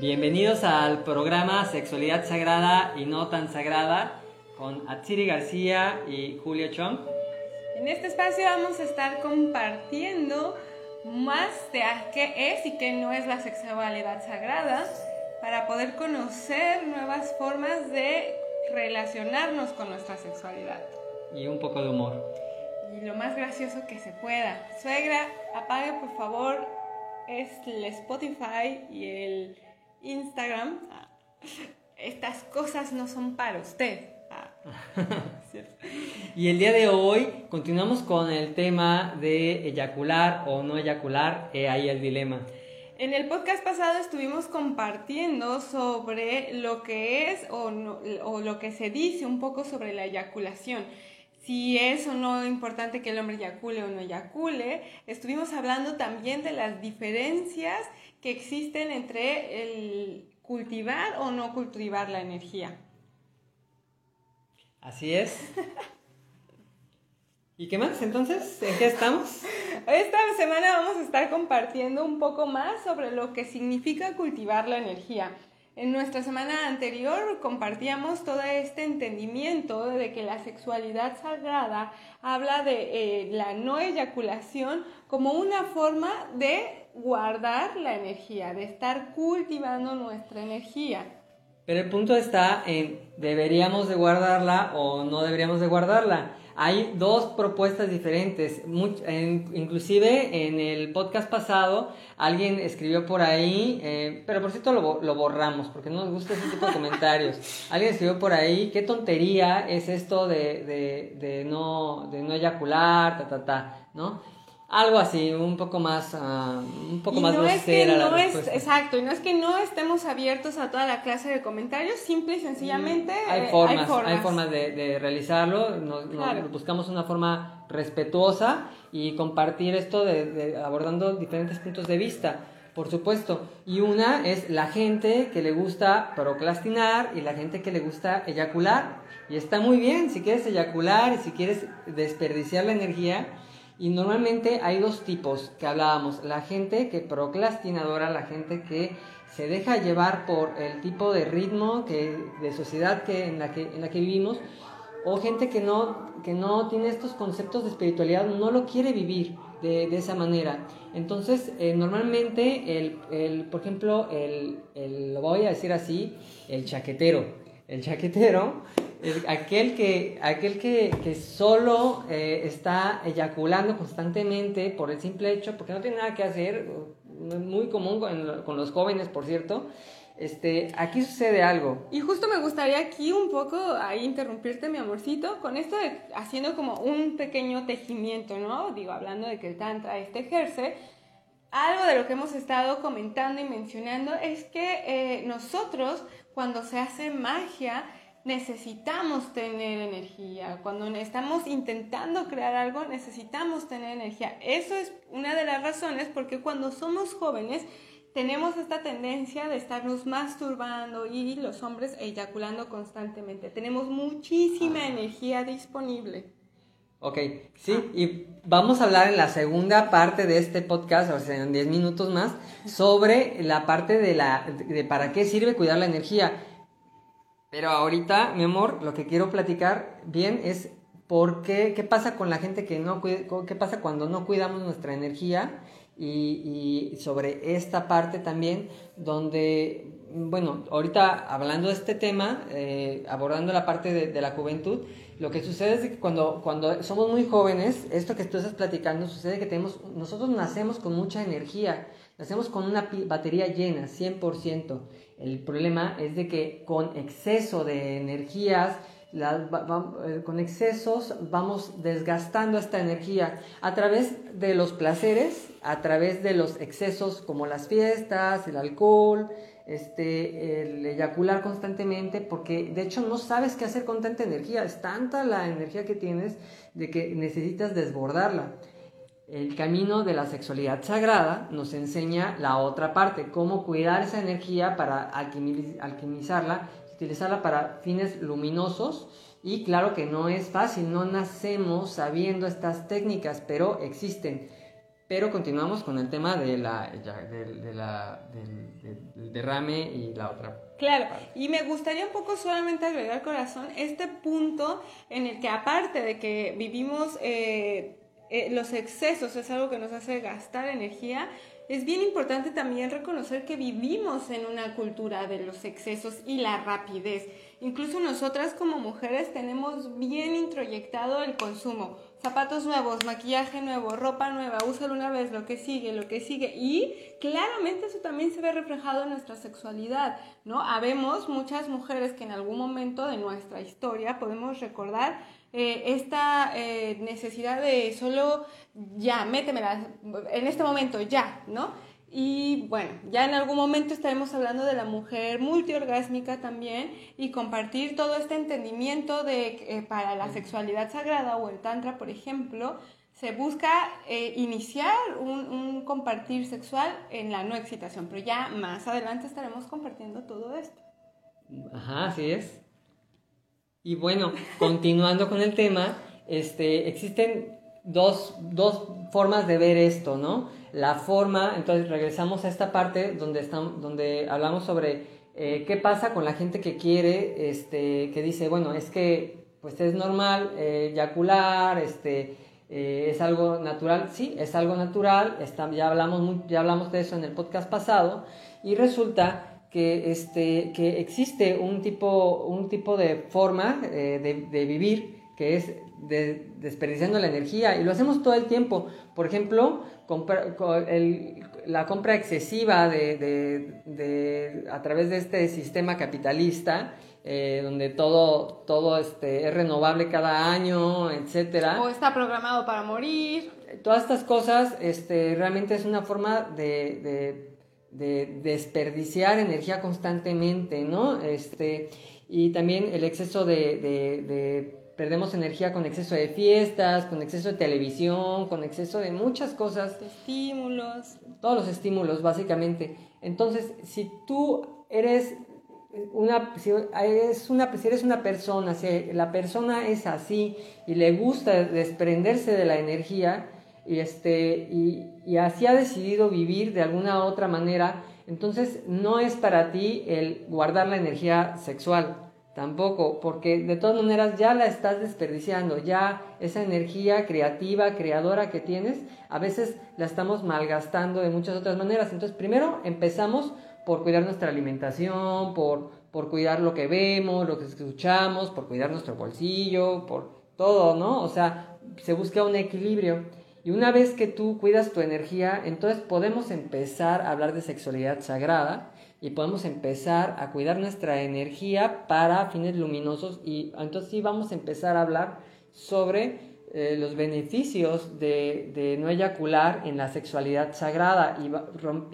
Bienvenidos al programa Sexualidad Sagrada y No Tan Sagrada con Atsiri García y Julia Chong. En este espacio vamos a estar compartiendo más de qué es y qué no es la sexualidad sagrada para poder conocer nuevas formas de relacionarnos con nuestra sexualidad. Y un poco de humor. Y lo más gracioso que se pueda. Suegra, apague por favor es el Spotify y el Instagram. Ah, estas cosas no son para usted. Ah, y el día de hoy continuamos con el tema de eyacular o no eyacular, eh, ahí el dilema. En el podcast pasado estuvimos compartiendo sobre lo que es o, o lo que se dice un poco sobre la eyaculación si es o no importante que el hombre eyacule o no eyacule. Estuvimos hablando también de las diferencias que existen entre el cultivar o no cultivar la energía. Así es. ¿Y qué más entonces? ¿En qué estamos? Esta semana vamos a estar compartiendo un poco más sobre lo que significa cultivar la energía. En nuestra semana anterior compartíamos todo este entendimiento de que la sexualidad sagrada habla de eh, la no eyaculación como una forma de guardar la energía, de estar cultivando nuestra energía. Pero el punto está en deberíamos de guardarla o no deberíamos de guardarla hay dos propuestas diferentes. inclusive en el podcast pasado alguien escribió por ahí, eh, pero por cierto lo, borramos porque no nos gusta ese tipo de comentarios. alguien escribió por ahí, qué tontería es esto de, de, de, no, de no eyacular, ta, ta, ta, ¿no? Algo así, un poco más, uh, un poco más no es que no es, exacto, y no es que no estemos abiertos a toda la clase de comentarios, simple y sencillamente mm, hay, formas, hay formas, de, de, realizarlo, nos, buscamos una forma respetuosa y compartir esto de, abordando diferentes puntos de vista, por supuesto. Y una es la gente que le gusta procrastinar y la gente que le gusta eyacular. Y está muy bien, si quieres eyacular y si quieres desperdiciar la energía, y normalmente hay dos tipos que hablábamos, la gente que procrastinadora, la gente que se deja llevar por el tipo de ritmo que, de sociedad que, en, la que, en la que vivimos, o gente que no, que no tiene estos conceptos de espiritualidad, no lo quiere vivir de, esa manera. Entonces, eh, normalmente, el, el, por ejemplo, el, el, lo voy a decir así, el chaquetero. El chaquetero aquel que, aquel que, que solo eh, está eyaculando constantemente por el simple hecho, porque no tiene nada que hacer, muy común con, con, los jóvenes, por cierto, este, aquí sucede algo. Y justo me gustaría aquí un poco ahí interrumpirte, mi amorcito, con esto de haciendo como un pequeño tejimiento, ¿no? Digo, hablando de que el Tantra este ejerce, algo de lo que hemos estado comentando y mencionando es que eh, nosotros, cuando se hace magia, necesitamos tener energía. Cuando estamos intentando crear algo, necesitamos tener energía. Eso es una de las razones porque cuando somos jóvenes tenemos esta tendencia de estarnos masturbando y los hombres eyaculando constantemente. Tenemos muchísima energía disponible. Ok, sí, y vamos a hablar en la segunda parte de este podcast, o sea, en 10 minutos más, sobre la parte de, la, de para qué sirve cuidar la energía. Pero ahorita, mi amor, lo que quiero platicar bien es por qué, qué pasa con la gente que no qué pasa cuando no cuidamos nuestra energía y, sobre esta parte también donde, bueno, ahorita hablando de este tema, eh, abordando la parte de, la juventud, lo que sucede es que cuando, cuando somos muy jóvenes, esto que tú estás platicando, sucede que tenemos, nosotros nacemos con mucha energía, nacemos con una batería llena, 100%. El problema es de que con exceso de energías, eh, con excesos vamos desgastando esta energía a través de los placeres, a través de los excesos como las fiestas, el alcohol, este, el eyacular constantemente, porque de hecho no sabes qué hacer con tanta energía, es tanta la energía que tienes de que necesitas desbordarla. El camino de la sexualidad sagrada nos enseña la otra parte, cómo cuidar esa energía para alquimizarla, utilizarla para fines luminosos. Y claro que no es fácil, no nacemos sabiendo estas técnicas, pero existen. Pero continuamos con el tema de la, de, la, del, el derrame y la otra. Claro, y me gustaría un poco solamente agregar corazón este punto en el que aparte de que vivimos eh, eh, los excesos es algo que nos hace gastar energía, es bien importante también reconocer que vivimos en una cultura de los excesos y la rapidez. Incluso nosotras como mujeres tenemos bien introyectado el consumo. Zapatos nuevos, maquillaje nuevo, ropa nueva, úsalo una vez, lo que sigue, lo que sigue. Y claramente eso también se ve reflejado en nuestra sexualidad, ¿no? Habemos muchas mujeres que en algún momento de nuestra historia podemos recordar eh, esta eh, necesidad de solo ya, métemela, en este momento ya, ¿no? Y bueno, ya en algún momento estaremos hablando de la mujer multiorgásmica también y compartir todo este entendimiento de eh, para la sexualidad sagrada o el tantra, por ejemplo, se busca iniciar un, un, compartir sexual en la no excitación, pero ya más adelante estaremos compartiendo todo esto. Ajá, así es. Y bueno, continuando con el tema, este, existen dos, dos, formas de ver esto, ¿no? La forma, entonces regresamos a esta parte donde, estamos, donde hablamos sobre eh, qué pasa con la gente que quiere, este, que dice, bueno, es que pues es normal eh, eyacular, este, eh, es algo natural, sí, es algo natural, está, ya, hablamos, ya hablamos de eso en el podcast pasado, y resulta que, este, que existe un tipo, un tipo de forma eh, de, vivir que es desperdiciando la energía y lo hacemos todo el tiempo. Por ejemplo, la compra excesiva de, a través de este sistema capitalista, eh, donde todo, todo este, es renovable cada año, etcétera. O está programado para morir. Todas estas cosas este, realmente es una forma de de desperdiciar energía constantemente, ¿no? Este, y también el exceso de, de, perdemos energía con exceso de fiestas, con exceso de televisión, con exceso de muchas cosas. De estímulos. Todos los estímulos, básicamente. Entonces, si tú eres una, si eres una, si eres una persona, si la persona es así y le gusta desprenderse de la energía, y, este, y, así ha decidido vivir de alguna otra manera, entonces no es para ti el guardar la energía sexual, tampoco, porque de todas maneras ya la estás desperdiciando, ya esa energía creativa, creadora que tienes, a veces la estamos malgastando de muchas otras maneras. Entonces primero empezamos por cuidar nuestra alimentación, por, por cuidar lo que vemos, lo que escuchamos, por cuidar nuestro bolsillo, por todo, ¿no? O sea, se busca un equilibrio. Y una vez que tú cuidas tu energía, entonces podemos empezar a hablar de sexualidad sagrada y podemos empezar a cuidar nuestra energía para fines luminosos y entonces sí vamos a empezar a hablar sobre eh, los beneficios de, de, no eyacular en la sexualidad sagrada y,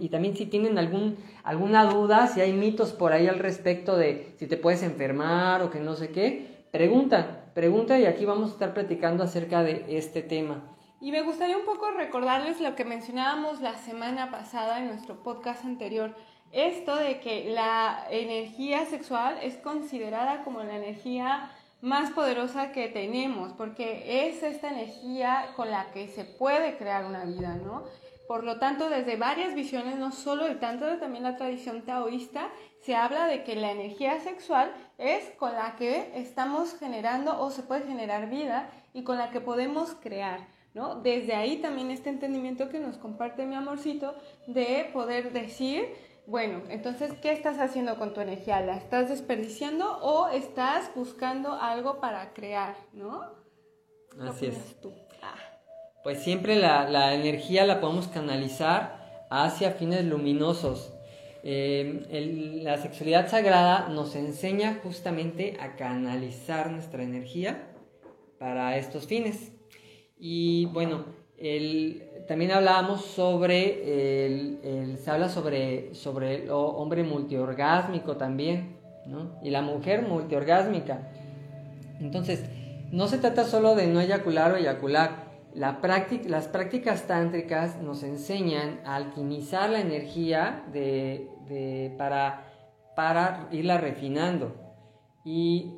y, también si tienen algún, alguna duda, si hay mitos por ahí al respecto de si te puedes enfermar o que no sé qué, pregunta, pregunta y aquí vamos a estar platicando acerca de este tema. Y me gustaría un poco recordarles lo que mencionábamos la semana pasada en nuestro podcast anterior. Esto de que la energía sexual es considerada como la energía más poderosa que tenemos, porque es esta energía con la que se puede crear una vida, ¿no? Por lo tanto, desde varias visiones, no solo el tanto, también la tradición taoísta, se habla de que la energía sexual es con la que estamos generando o se puede generar vida y con la que podemos crear. Desde ahí también este entendimiento que nos comparte mi amorcito de poder decir, bueno, entonces, ¿qué estás haciendo con tu energía? ¿La estás desperdiciando o estás buscando algo para crear, ¿no? Así es. Ah. Pues siempre la, energía la podemos canalizar hacia fines luminosos. Em, la sexualidad sagrada nos enseña justamente a canalizar nuestra energía para estos fines. Y bueno, también hablábamos sobre, el, se habla sobre, sobre el hombre multiorgásmico también, ¿no? Y la mujer multiorgásmica. Entonces, no se trata solo de no eyacular o eyacular. La las prácticas tántricas nos enseñan a alquimizar la energía de, para, para irla refinando. Y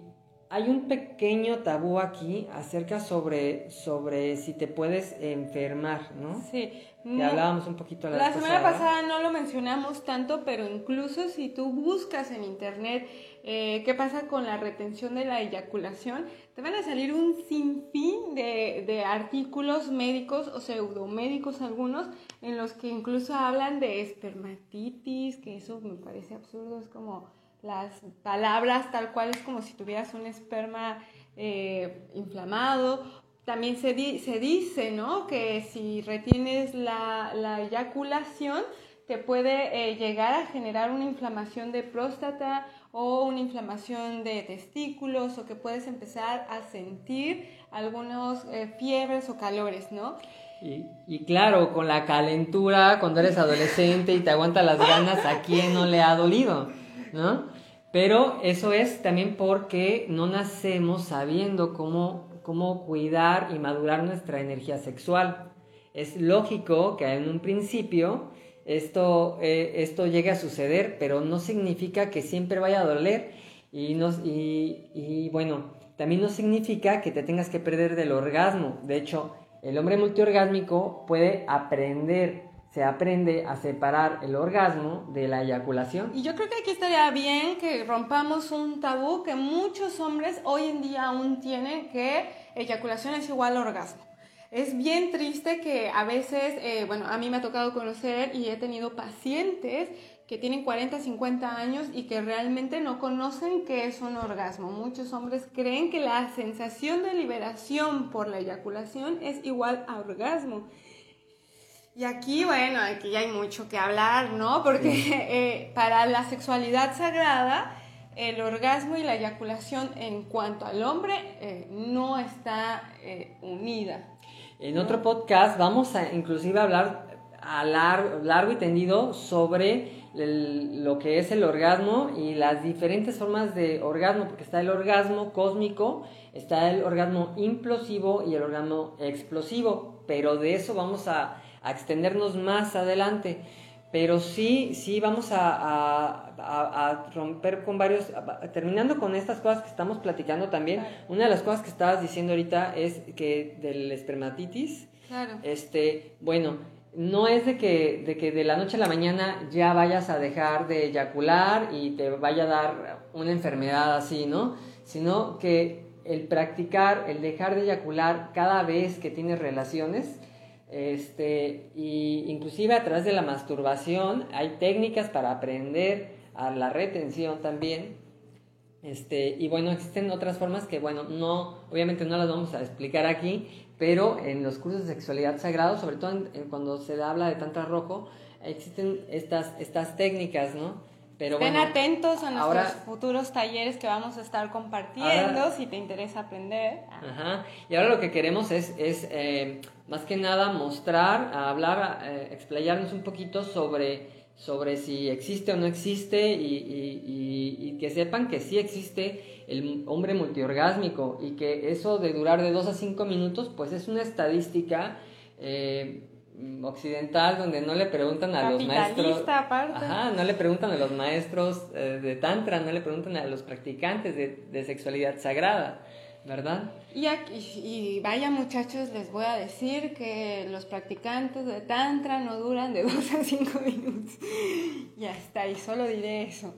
hay un pequeño tabú aquí acerca sobre, sobre si te puedes enfermar, ¿no? Sí. Ya hablábamos un poquito la, la semana pasada. no lo mencionamos tanto, pero incluso si tú buscas en internet eh, qué pasa con la retención de la eyaculación, te van a salir un sinfín de, de artículos médicos o pseudomédicos algunos en los que incluso hablan de espermatitis, que eso me parece absurdo, es como las palabras tal cual es como si tuvieras un esperma eh, inflamado. También se, se, dice, ¿no? Que si retienes la, la eyaculación, te puede eh, llegar a generar una inflamación de próstata o una inflamación de testículos o que puedes empezar a sentir algunos eh, fiebres o calores, ¿no? Y, y, claro, con la calentura, cuando eres adolescente y te aguanta las ganas, ¿a quién no le ha dolido? ¿No? Pero eso es también porque no nacemos sabiendo cómo, cómo cuidar y madurar nuestra energía sexual. Es lógico que en un principio esto, eh, esto llegue a suceder, pero no significa que siempre vaya a doler y, nos, y, y bueno, también no significa que te tengas que perder del orgasmo. De hecho, el hombre multiorgásmico puede aprender se aprende a separar el orgasmo de la eyaculación. Y yo creo que aquí estaría bien que rompamos un tabú que muchos hombres hoy en día aún tienen, que eyaculación es igual a orgasmo. Es bien triste que a veces, eh, bueno, a mí me ha tocado conocer y he tenido pacientes que tienen 40, 50 años y que realmente no conocen qué es un orgasmo. Muchos hombres creen que la sensación de liberación por la eyaculación es igual a orgasmo. Y aquí, bueno, aquí hay mucho que hablar, ¿no? Porque eh, para la sexualidad sagrada, el orgasmo y la eyaculación en cuanto al hombre eh, no está eh, unida. En otro podcast vamos a inclusive hablar a largo y tendido sobre lo que es el orgasmo y las diferentes formas de orgasmo, porque está el orgasmo cósmico, está el orgasmo implosivo y el orgasmo explosivo, pero de eso vamos a a extendernos más adelante. Pero sí, sí vamos a, a, romper con varios, terminando con estas cosas que estamos platicando también, una de las cosas que estabas diciendo ahorita es que del espermatitis, claro. este, bueno, no es de que, de que de la noche a la mañana ya vayas a dejar de eyacular y te vaya a dar una enfermedad así, ¿no? Sino que el practicar, el dejar de eyacular cada vez que tienes relaciones, este, y inclusive a través de la masturbación hay técnicas para aprender a la retención también. Este, y bueno, existen otras formas que, bueno, no, obviamente no las vamos a explicar aquí, pero en los cursos de sexualidad sagrado, sobre todo cuando se habla de tantra rojo, existen estas, estas técnicas, ¿no? Pero Estén atentos a nuestros futuros talleres que vamos a estar compartiendo si te interesa aprender. Ajá. Y ahora lo que queremos es, es eh, más que nada mostrar, hablar, eh, explayarnos un poquito sobre, sobre si existe o no existe y, y, y, que sepan que sí existe el hombre multiorgásmico y que eso de durar de 2 a 5 minutos pues es una estadística eh, occidental donde no le preguntan a los maestros aparte. Ajá, no le preguntan a los maestros eh, de tantra no le preguntan a los practicantes de, de sexualidad sagrada verdad y, aquí, y vaya muchachos les voy a decir que los practicantes de tantra no duran de 2 a 5 minutos ya está y solo diré eso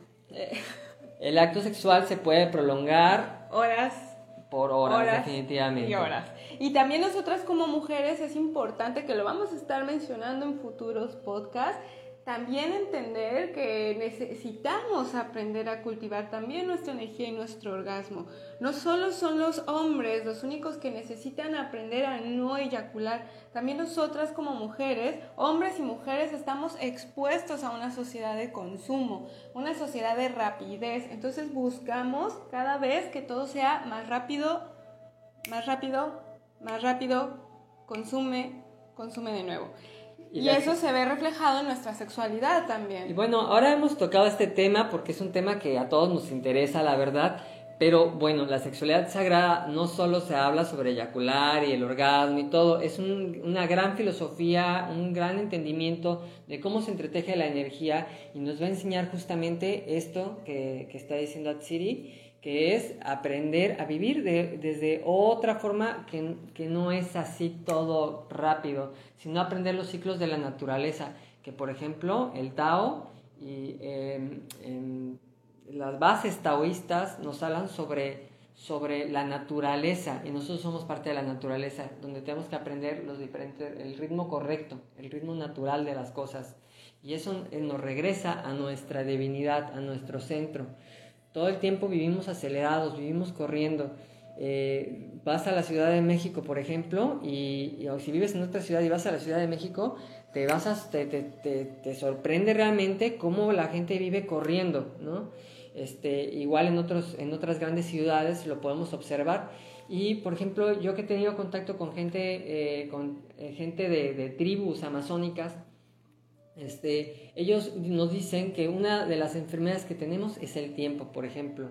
el acto sexual se puede prolongar horas por horas, definitivamente. Y horas. Y también nosotras como mujeres es importante que lo vamos a estar mencionando en futuros podcasts también entender que necesitamos aprender a cultivar también nuestra energía y nuestro orgasmo. No solo son los hombres los únicos que necesitan aprender a no eyacular, también nosotras como mujeres, hombres y mujeres, estamos expuestos a una sociedad de consumo, una sociedad de rapidez. Entonces buscamos cada vez que todo sea más rápido, más rápido, más rápido, consume, consume de nuevo. Y, eso se ve reflejado en nuestra sexualidad también. Y bueno, ahora hemos tocado este tema porque es un tema que a todos nos interesa, la verdad. Pero bueno, la sexualidad sagrada no solo se habla sobre eyacular y el orgasmo y todo, es una gran filosofía, un gran entendimiento de cómo se entreteje la energía y nos va a enseñar justamente esto que, que está diciendo Atsiri, que es aprender a vivir desde otra forma que, que, no es así todo rápido, sino aprender los ciclos de la naturaleza, que por ejemplo el Tao y em, las bases taoístas nos hablan sobre, sobre la naturaleza y nosotros somos parte de la naturaleza, donde tenemos que aprender los diferentes, el ritmo correcto, el ritmo natural de las cosas. Y eso nos regresa a nuestra divinidad, a nuestro centro. Todo el tiempo vivimos acelerados, vivimos corriendo. Eh, vas a la Ciudad de México, por ejemplo, y, o si vives en otra ciudad y vas a la Ciudad de México, te, vas a, te, te, te, sorprende realmente cómo la gente vive corriendo, ¿no? Este, igual en, otros, en otras grandes ciudades lo podemos observar. Y, por ejemplo, yo que he tenido contacto con gente, eh, con, eh, gente de tribus amazónicas, este, ellos nos dicen que una de las enfermedades que tenemos es el tiempo, por ejemplo.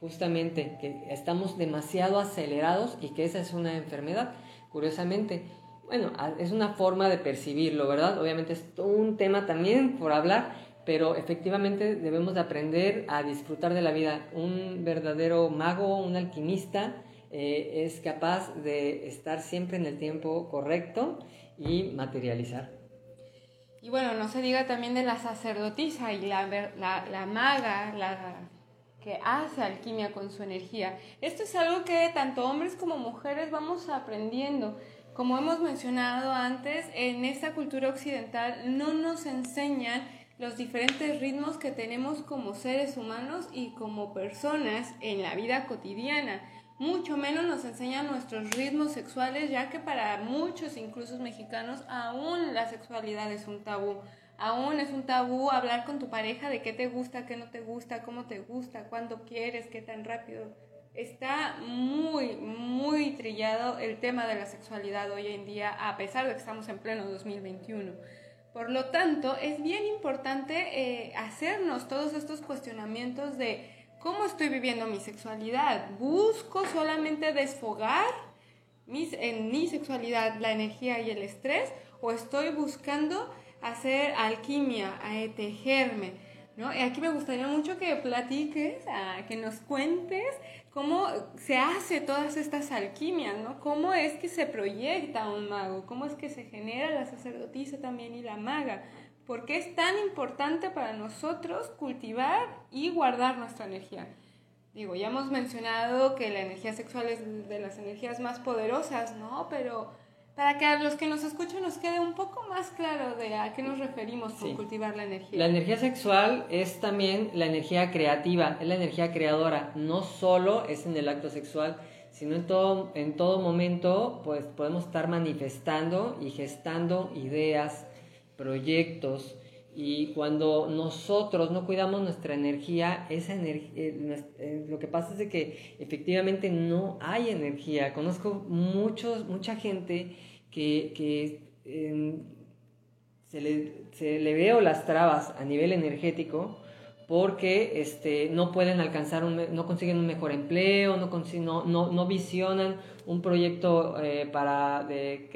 Justamente que estamos demasiado acelerados y que esa es una enfermedad. Curiosamente, bueno, es una forma de percibirlo, ¿verdad? Obviamente es un tema también por hablar, pero efectivamente debemos de aprender a disfrutar de la vida. Un verdadero mago, un alquimista, eh, es capaz de estar siempre en el tiempo correcto y materializar. Y bueno, no se diga también de la sacerdotisa y la, la, maga, la que hace alquimia con su energía. Esto es algo que tanto hombres como mujeres vamos aprendiendo. Como hemos mencionado antes, en esta cultura occidental no nos enseñan los diferentes ritmos que tenemos como seres humanos y como personas en la vida cotidiana mucho menos nos enseñan nuestros ritmos sexuales, ya que para muchos, incluso mexicanos, aún la sexualidad es un tabú. Aún es un tabú hablar con tu pareja de qué te gusta, qué no te gusta, cómo te gusta, cuándo quieres, qué tan rápido. Está muy, muy trillado el tema de la sexualidad hoy en día, a pesar de que estamos en pleno 2021. Por lo tanto, es bien importante eh, hacernos todos estos cuestionamientos de ¿Cómo estoy viviendo mi sexualidad? ¿Busco solamente desfogar en mi sexualidad la energía y el estrés? ¿O estoy buscando hacer alquimia, a tejerme? ¿no? Y aquí me gustaría mucho que platiques, que nos cuentes cómo se hace todas estas alquimias, ¿no? Cómo es que se proyecta un mago, cómo es que se genera la sacerdotisa también y la maga. ¿Por qué es tan importante para nosotros cultivar y guardar nuestra energía? Digo, ya hemos mencionado que la energía sexual es de las energías más poderosas, ¿no? Pero para que a los que nos escuchan nos quede un poco más claro de a qué nos referimos con cultivar la energía. La energía sexual es también la energía creativa, es la energía creadora, no solo es en el acto sexual, sino en todo, en todo momento pues podemos estar manifestando y gestando ideas, proyectos y cuando nosotros no cuidamos nuestra energía, esa energía, eh, eh, lo que pasa es de que efectivamente no hay energía. Conozco muchos, mucha gente que, que se, le, se, le, veo las trabas a nivel energético porque este, no pueden alcanzar, un, no consiguen un mejor empleo, no, no, no, visionan un proyecto eh, para de,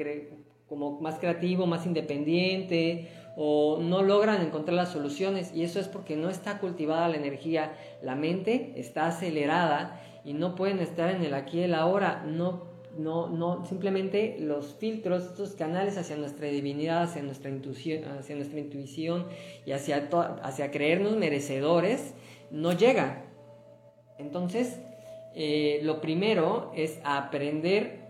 como más creativo, más independiente, o no logran encontrar las soluciones. Y eso es porque no está cultivada la energía, la mente está acelerada y no pueden estar en el aquí y el ahora, no, no, no, simplemente los filtros, estos canales hacia nuestra divinidad, hacia nuestra intuición, hacia nuestra intuición y hacia, hacia creernos merecedores, no llegan. Entonces, eh, lo primero es aprender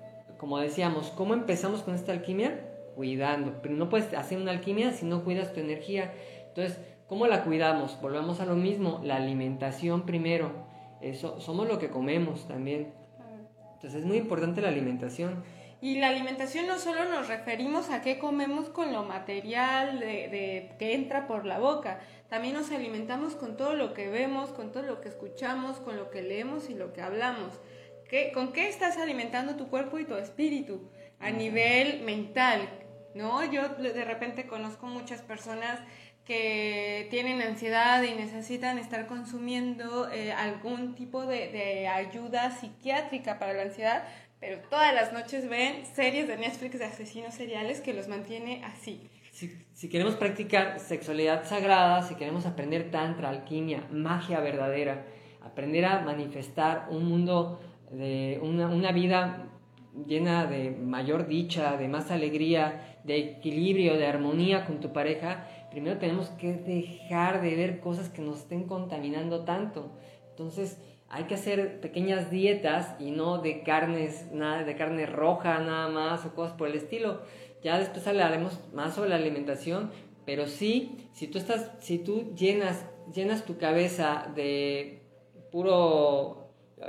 como decíamos, ¿cómo empezamos con esta alquimia? Cuidando. Pero no puedes hacer una alquimia si no cuidas tu energía. Entonces, ¿cómo la cuidamos? Volvemos a lo mismo, la alimentación primero. Eso, somos lo que comemos también. Entonces es muy importante la alimentación. Y la alimentación no solo nos referimos a qué comemos con lo material de, que entra por la boca, también nos alimentamos con todo lo que vemos, con todo lo que escuchamos, con lo que leemos y lo que hablamos. ¿Con qué estás alimentando tu cuerpo y tu espíritu a nivel mental? ¿No? Yo de repente conozco muchas personas que tienen ansiedad y necesitan estar consumiendo eh, algún tipo de, ayuda psiquiátrica para la ansiedad, pero todas las noches ven series de Netflix de asesinos seriales que los mantiene así. Si, si, queremos practicar sexualidad sagrada, si queremos aprender tantra, alquimia, magia verdadera, aprender a manifestar un mundo de una, una vida llena de mayor dicha, de más alegría, de equilibrio, de armonía con tu pareja, primero tenemos que dejar de ver cosas que nos estén contaminando tanto. Entonces, hay que hacer pequeñas dietas y no de carnes, nada de carne roja nada más o cosas por el estilo. Ya después hablaremos más sobre la alimentación, pero sí, si tú estás, si tú llenas, llenas tu cabeza de puro,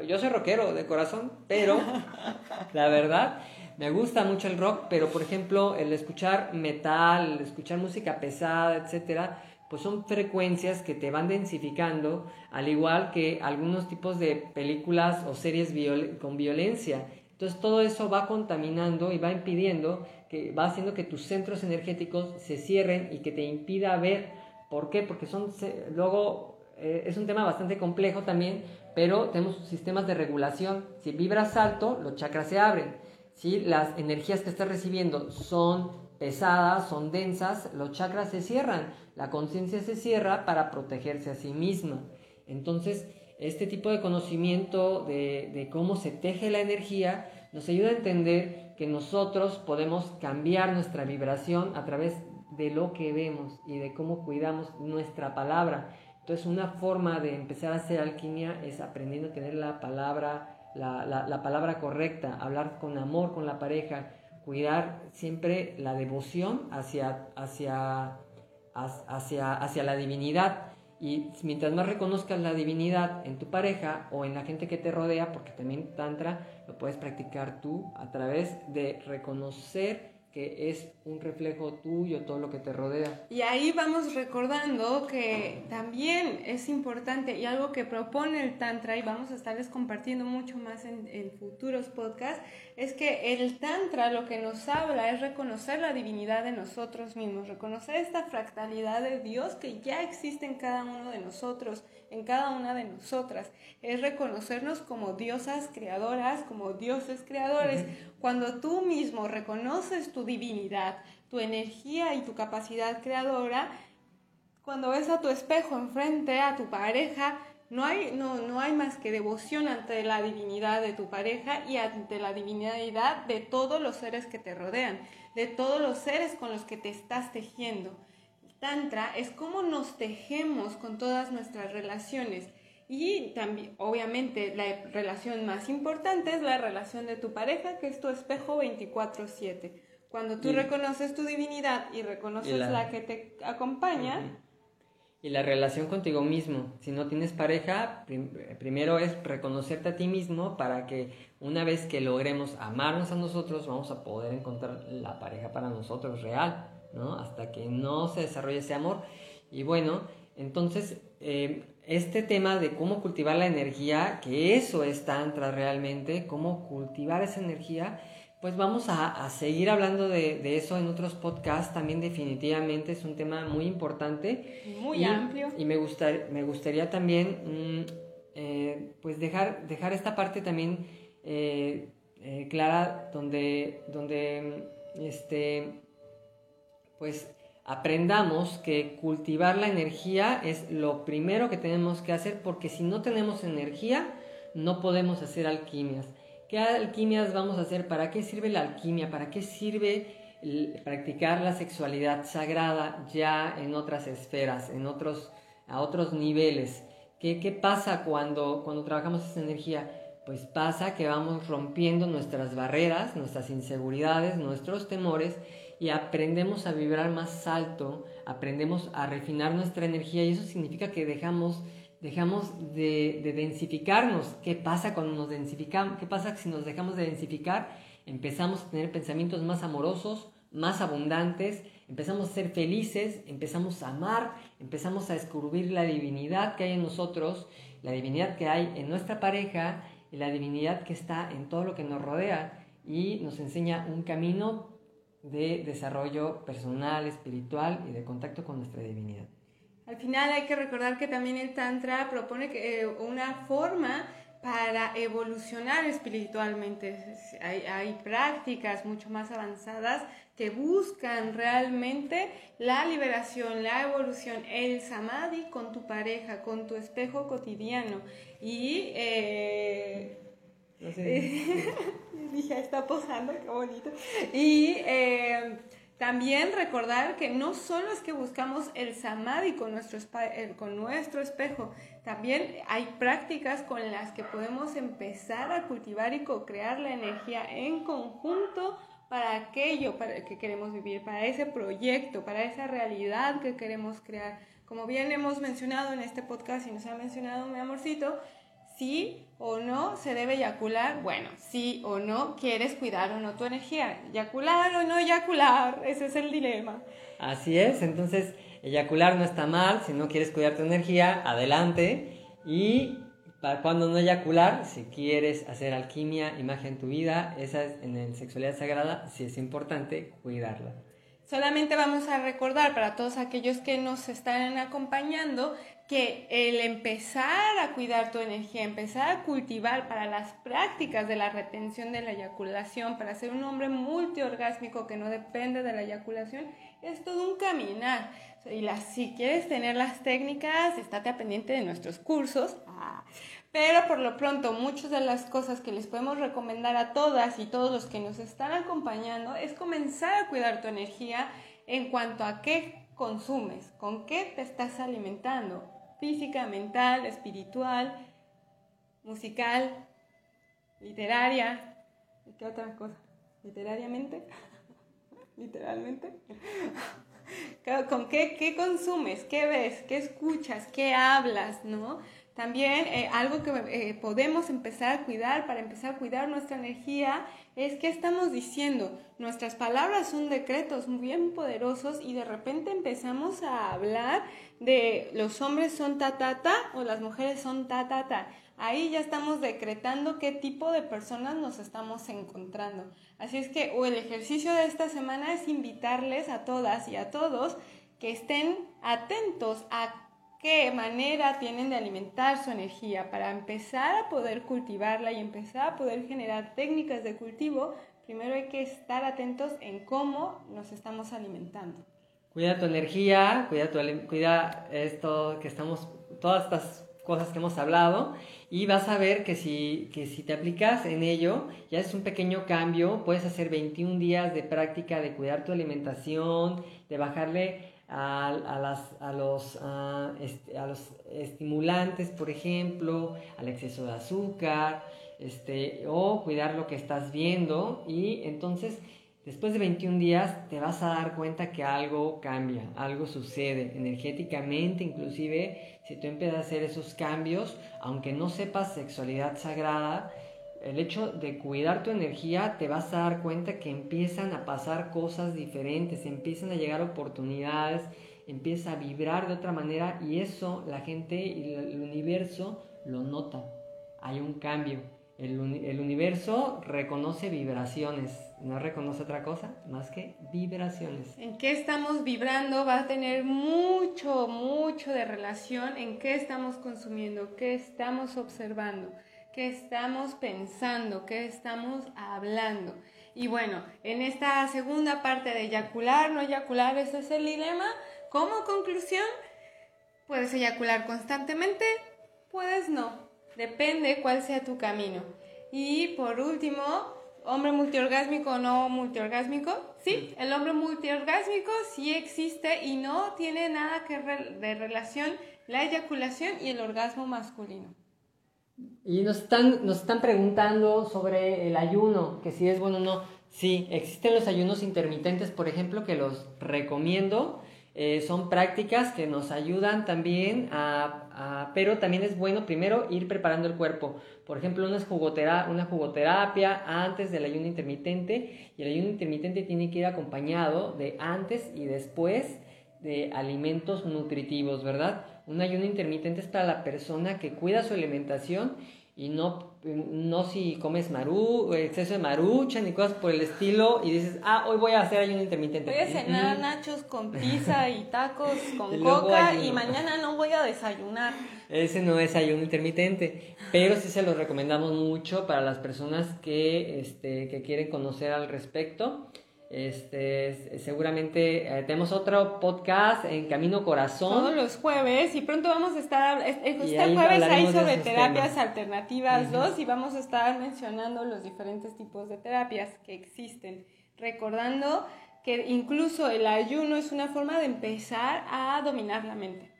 yo soy rockero de corazón, pero la verdad me gusta mucho el rock, pero por ejemplo el escuchar metal, el escuchar música pesada, etcétera, pues son frecuencias que te van densificando, al igual que algunos tipos de películas o series con violencia. Entonces todo eso va contaminando y va impidiendo, que va haciendo que tus centros energéticos se cierren y que te impida ver. ¿Por qué? Porque son, luego eh, es un tema bastante complejo también, pero tenemos sistemas de regulación. Si vibras alto, los chakras se abren. Si las energías que estás recibiendo son pesadas, son densas, los chakras se cierran, la conciencia se cierra para protegerse a sí misma. Entonces, este tipo de conocimiento de, de, cómo se teje la energía nos ayuda a entender que nosotros podemos cambiar nuestra vibración a través de lo que vemos y de cómo cuidamos nuestra palabra. Entonces, una forma de empezar a hacer alquimia es aprendiendo a tener la palabra, la, la, la palabra correcta, hablar con amor con la pareja, cuidar siempre la devoción hacia, hacia, hacia, hacia la divinidad. Y mientras más reconozcas la divinidad en tu pareja o en la gente que te rodea, porque también Tantra lo puedes practicar tú a través de reconocer que es un reflejo tuyo, todo lo que te rodea. Y ahí vamos recordando que también es importante y algo que propone el Tantra, y vamos a estarles compartiendo mucho más en, en, futuros podcasts, es que el Tantra lo que nos habla es reconocer la divinidad de nosotros mismos, reconocer esta fractalidad de Dios que ya existe en cada uno de nosotros, en cada una de nosotras, es reconocernos como diosas creadoras, como dioses creadores. Cuando tú mismo reconoces tu divinidad, tu energía y tu capacidad creadora, cuando ves a tu espejo enfrente a tu pareja, no hay, no, no hay más que devoción ante la divinidad de tu pareja y ante la divinidad de todos los seres que te rodean, de todos los seres con los que te estás tejiendo. Tantra es cómo nos tejemos con todas nuestras relaciones. Y también, obviamente, la relación más importante es la relación de tu pareja, que es tu espejo 24/7. Cuando tú reconoces tu divinidad y reconoces la... que te acompaña. Y la relación contigo mismo. Si no tienes pareja, primero es reconocerte a ti mismo para que una vez que logremos amarnos a nosotros, vamos a poder encontrar la pareja para nosotros real, ¿no? Hasta que no se desarrolle ese amor. Y bueno, entonces, eh, este tema de cómo cultivar la energía, que eso es Tantra realmente, cómo cultivar esa energía, pues vamos a, seguir hablando de, eso en otros podcasts. También definitivamente es un tema muy importante. Muy amplio. Y me, me gustaría también, mm, eh, pues dejar, dejar esta parte también eh, clara donde, donde, este, pues aprendamos que cultivar la energía es lo primero que tenemos que hacer porque si no tenemos energía no podemos hacer alquimias. ¿Qué alquimias vamos a hacer? ¿Para qué sirve la alquimia? ¿Para qué sirve practicar la sexualidad sagrada ya en otras esferas, en otros, a otros niveles? ¿Qué, qué pasa cuando, cuando trabajamos esa energía? Pues pasa que vamos rompiendo nuestras barreras, nuestras inseguridades, nuestros temores y aprendemos a vibrar más alto, aprendemos a refinar nuestra energía y eso significa que dejamos, dejamos de, densificarnos. ¿Qué pasa cuando nos densificamos? ¿Qué pasa si nos dejamos de densificar? Empezamos a tener pensamientos más amorosos, más abundantes, empezamos a ser felices, empezamos a amar, empezamos a descubrir la divinidad que hay en nosotros, la divinidad que hay en nuestra pareja y la divinidad que está en todo lo que nos rodea y nos enseña un camino de desarrollo personal, espiritual y de contacto con nuestra divinidad. Al final hay que recordar que también el Tantra propone que, eh, una forma para evolucionar espiritualmente. Hay, hay, prácticas mucho más avanzadas que buscan realmente la liberación, la evolución, el samadhi con tu pareja, con tu espejo cotidiano. Y eh, dije, está posando, qué bonito. Y eh, también recordar que no solo es que buscamos el samadhi con nuestro, con nuestro espejo, también hay prácticas con las que podemos empezar a cultivar y co-crear la energía en conjunto para aquello para que queremos vivir, para ese proyecto, para esa realidad que queremos crear. Como bien hemos mencionado en este podcast y nos ha mencionado mi amorcito, sí o no se debe eyacular. Bueno, sí o no quieres cuidar o no tu energía. Eyacular o no eyacular, ese es el dilema. Así es, entonces eyacular no está mal, si no quieres cuidar tu energía, adelante. Y para cuando no eyacular, si quieres hacer alquimia, imagen en tu vida, esa es en el sexualidad sagrada, sí es importante cuidarla. Solamente vamos a recordar para todos aquellos que nos están acompañando que el empezar a cuidar tu energía, empezar a cultivar para las prácticas de la retención de la eyaculación, para ser un hombre multiorgásmico que no depende de la eyaculación, es todo un caminar. Y si quieres tener las técnicas, estate pendiente de nuestros cursos. Pero por lo pronto, muchas de las cosas que les podemos recomendar a todas y todos los que nos están acompañando es comenzar a cuidar tu energía en cuanto a qué consumes, con qué te estás alimentando física, mental, espiritual, musical, literaria. ¿Y qué otra cosa? ¿Literariamente? ¿Literalmente? ¿Con qué, qué consumes? ¿Qué ves? ¿Qué escuchas? ¿Qué hablas? ¿No? También eh, algo que eh, podemos empezar a cuidar para empezar a cuidar nuestra energía es que estamos diciendo. Nuestras palabras son decretos bien poderosos y de repente empezamos a hablar de los hombres son ta ta ta o las mujeres son ta ta ta. Ahí ya estamos decretando qué tipo de personas nos estamos encontrando. Así es que o el ejercicio de esta semana es invitarles a todas y a todos que estén atentos a qué manera tienen de alimentar su energía para empezar a poder cultivarla y empezar a poder generar técnicas de cultivo, primero hay que estar atentos en cómo nos estamos alimentando. Cuida tu energía, cuida, tu, cuida esto que estamos, todas estas cosas que hemos hablado y vas a ver que si, que si te aplicas en ello, ya es un pequeño cambio, puedes hacer 21 días de práctica de cuidar tu alimentación, de bajarle a, las, a, los, a, los estimulantes, por ejemplo, al exceso de azúcar, este, o cuidar lo que estás viendo y entonces después de 21 días te vas a dar cuenta que algo cambia, algo sucede energéticamente, inclusive si tú empiezas a hacer esos cambios, aunque no sepas sexualidad sagrada, el hecho de cuidar tu energía, te vas a dar cuenta que empiezan a pasar cosas diferentes, empiezan a llegar oportunidades, empieza a vibrar de otra manera y eso la gente y el universo lo nota. Hay un cambio. El, el universo reconoce vibraciones, no reconoce otra cosa más que vibraciones. En qué estamos vibrando va a tener mucho, mucho de relación en qué estamos consumiendo, qué estamos observando qué estamos pensando, qué estamos hablando. Y bueno, en esta segunda parte de eyacular, no eyacular, ese es el dilema. Como conclusión, puedes eyacular constantemente, puedes no. Depende cuál sea tu camino. Y por último, hombre multiorgásmico o no multiorgásmico. Sí, el hombre multiorgásmico sí existe y no tiene nada que de relación la eyaculación y el orgasmo masculino. Y nos están, nos están preguntando sobre el ayuno, que si es bueno o no. Sí, existen los ayunos intermitentes, por ejemplo, que los recomiendo. Eh, son prácticas que nos ayudan también a, pero también es bueno primero ir preparando el cuerpo. Por ejemplo, una una jugoterapia antes del ayuno intermitente y el ayuno intermitente tiene que ir acompañado de antes y después de alimentos nutritivos, ¿verdad? Un ayuno intermitente es para la persona que cuida su alimentación y no, no si comes marú, exceso de maruchan y cosas por el estilo y dices, ah, hoy voy a hacer ayuno intermitente. Voy a cenar nachos con pizza y tacos con coca y mañana no voy a desayunar. Ese no es ayuno intermitente, pero sí se lo recomendamos mucho para las personas que, este, que quieren conocer al respecto. Este, seguramente eh, tenemos otro podcast en Camino Corazón. Todos los jueves y pronto vamos a estar, este jueves hay sobre terapias alternativas 2 y vamos a estar mencionando los diferentes tipos de terapias que existen, recordando que incluso el ayuno es una forma de empezar a dominar la mente.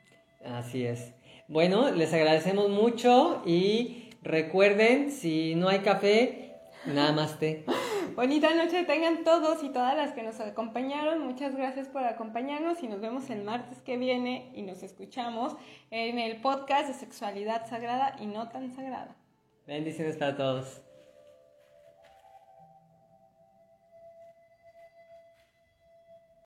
Así es. Bueno, les agradecemos mucho y recuerden, si no hay café, nada más té. Bonita noche tengan todos y todas las que nos acompañaron. Muchas gracias por acompañarnos y nos vemos el martes que viene y nos escuchamos en el podcast de sexualidad sagrada y no tan sagrada. Bendiciones para todos.